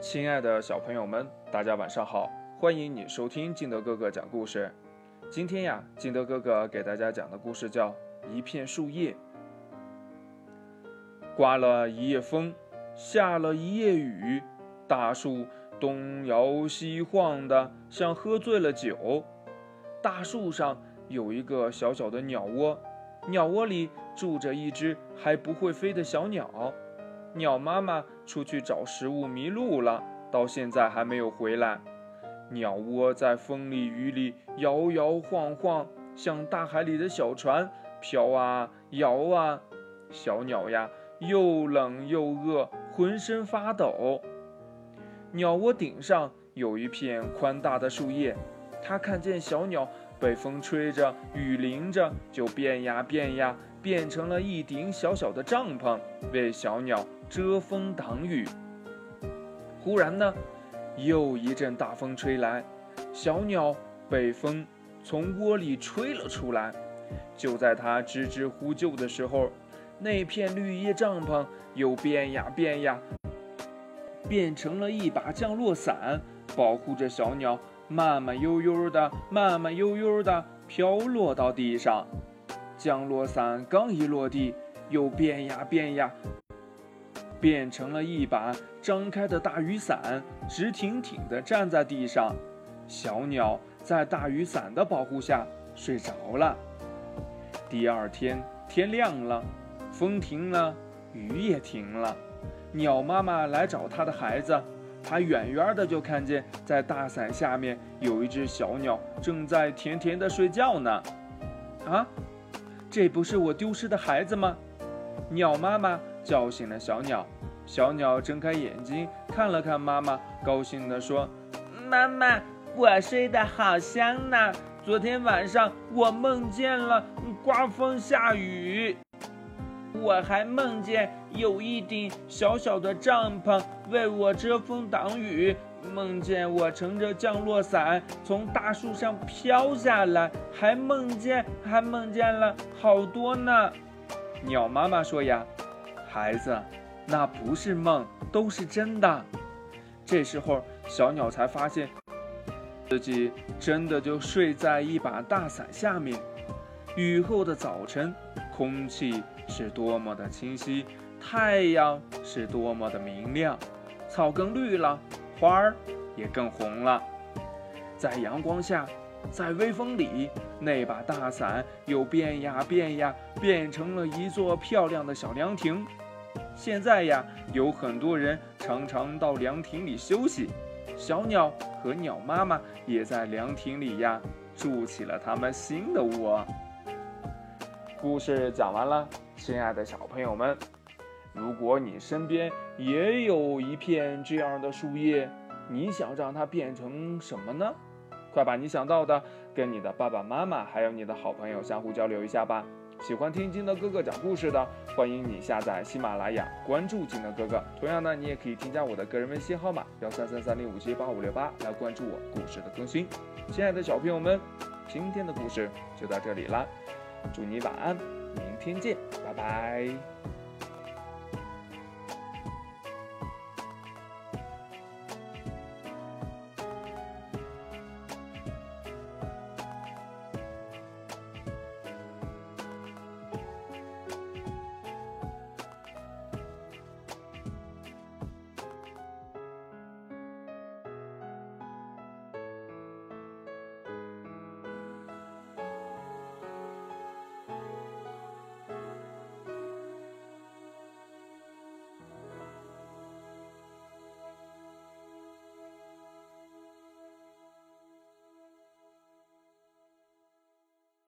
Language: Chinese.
亲爱的小朋友们，大家晚上好！欢迎你收听金德哥哥讲故事。今天呀，金德哥哥给大家讲的故事叫《一片树叶》。刮了一夜风，下了一夜雨，大树东摇西晃的，像喝醉了酒。大树上有一个小小的鸟窝，鸟窝里住着一只还不会飞的小鸟。鸟妈妈出去找食物迷路了，到现在还没有回来。鸟窝在风里雨里摇摇晃晃，像大海里的小船，飘啊摇啊。小鸟呀，又冷又饿，浑身发抖。鸟窝顶上有一片宽大的树叶，它看见小鸟被风吹着，雨淋着，就变呀变呀，变成了一顶小小的帐篷，为小鸟。遮风挡雨。忽然呢，又一阵大风吹来，小鸟被风从窝里吹了出来。就在它吱吱呼救的时候，那片绿叶帐篷又变呀变呀，变成了一把降落伞，保护着小鸟慢慢悠悠的、慢慢悠悠的飘落到地上。降落伞刚一落地，又变呀变呀。变成了一把张开的大雨伞，直挺挺地站在地上。小鸟在大雨伞的保护下睡着了。第二天天亮了，风停了，雨也停了。鸟妈妈来找它的孩子，它远远的就看见，在大伞下面有一只小鸟正在甜甜的睡觉呢。啊，这不是我丢失的孩子吗？鸟妈妈。叫醒了小鸟，小鸟睁开眼睛看了看妈妈，高兴地说：“妈妈，我睡得好香呢。昨天晚上我梦见了刮风下雨，我还梦见有一顶小小的帐篷为我遮风挡雨，梦见我乘着降落伞从大树上飘下来，还梦见还梦见了好多呢。”鸟妈妈说：“呀。”孩子，那不是梦，都是真的。这时候，小鸟才发现自己真的就睡在一把大伞下面。雨后的早晨，空气是多么的清晰，太阳是多么的明亮，草更绿了，花儿也更红了。在阳光下，在微风里，那把大伞又变呀变呀，变成了一座漂亮的小凉亭。现在呀，有很多人常常到凉亭里休息，小鸟和鸟妈妈也在凉亭里呀筑起了他们新的窝。故事讲完了，亲爱的小朋友们，如果你身边也有一片这样的树叶，你想让它变成什么呢？快把你想到的跟你的爸爸妈妈还有你的好朋友相互交流一下吧。喜欢听金德哥哥讲故事的，欢迎你下载喜马拉雅，关注金德哥哥。同样呢，你也可以添加我的个人微信号码幺三三三零五七八五六八来关注我故事的更新。亲爱的小朋友们，今天的故事就到这里了，祝你晚安，明天见，拜拜。